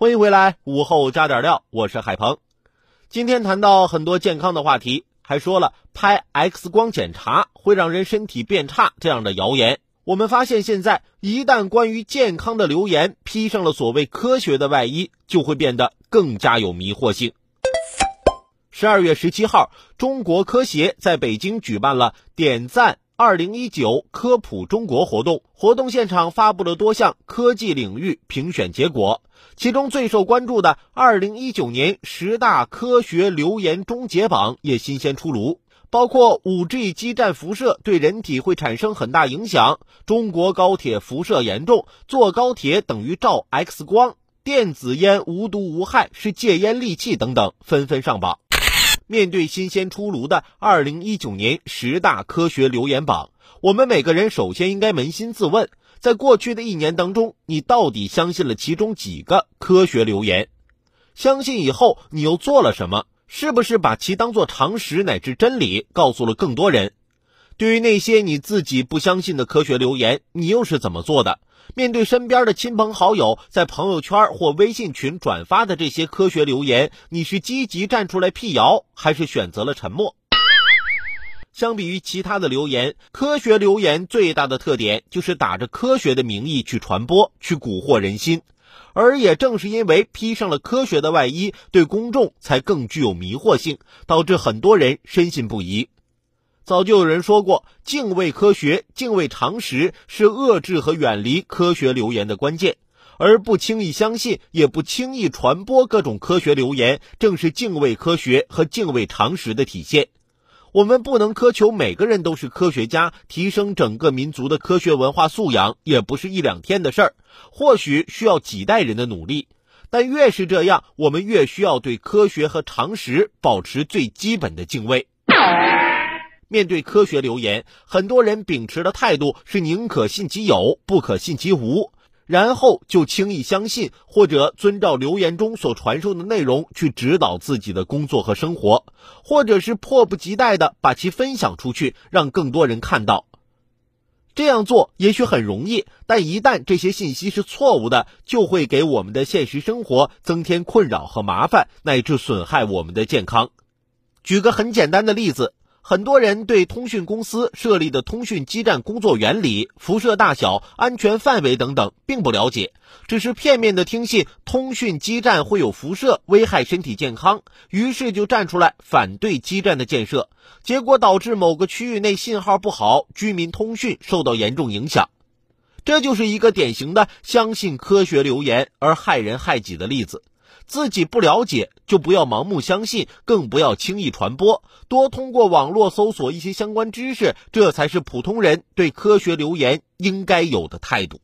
欢迎回来，午后加点料，我是海鹏。今天谈到很多健康的话题，还说了拍 X 光检查会让人身体变差这样的谣言。我们发现，现在一旦关于健康的流言披上了所谓科学的外衣，就会变得更加有迷惑性。十二月十七号，中国科协在北京举办了“点赞二零一九科普中国”活动，活动现场发布了多项科技领域评选结果。其中最受关注的二零一九年十大科学流言终结榜也新鲜出炉，包括五 G 基站辐射对人体会产生很大影响，中国高铁辐射严重，坐高铁等于照 X 光，电子烟无毒无害是戒烟利器等等，纷纷上榜。面对新鲜出炉的二零一九年十大科学留言榜，我们每个人首先应该扪心自问。在过去的一年当中，你到底相信了其中几个科学留言？相信以后你又做了什么？是不是把其当做常识乃至真理告诉了更多人？对于那些你自己不相信的科学流言，你又是怎么做的？面对身边的亲朋好友在朋友圈或微信群转发的这些科学流言，你是积极站出来辟谣，还是选择了沉默？相比于其他的流言，科学流言最大的特点就是打着科学的名义去传播、去蛊惑人心，而也正是因为披上了科学的外衣，对公众才更具有迷惑性，导致很多人深信不疑。早就有人说过，敬畏科学、敬畏常识是遏制和远离科学流言的关键，而不轻易相信，也不轻易传播各种科学流言，正是敬畏科学和敬畏常识的体现。我们不能苛求每个人都是科学家，提升整个民族的科学文化素养也不是一两天的事儿，或许需要几代人的努力。但越是这样，我们越需要对科学和常识保持最基本的敬畏。面对科学流言，很多人秉持的态度是宁可信其有，不可信其无。然后就轻易相信，或者遵照留言中所传授的内容去指导自己的工作和生活，或者是迫不及待的把其分享出去，让更多人看到。这样做也许很容易，但一旦这些信息是错误的，就会给我们的现实生活增添困扰和麻烦，乃至损害我们的健康。举个很简单的例子。很多人对通讯公司设立的通讯基站工作原理、辐射大小、安全范围等等并不了解，只是片面的听信通讯基站会有辐射危害身体健康，于是就站出来反对基站的建设，结果导致某个区域内信号不好，居民通讯受到严重影响。这就是一个典型的相信科学流言而害人害己的例子。自己不了解，就不要盲目相信，更不要轻易传播。多通过网络搜索一些相关知识，这才是普通人对科学流言应该有的态度。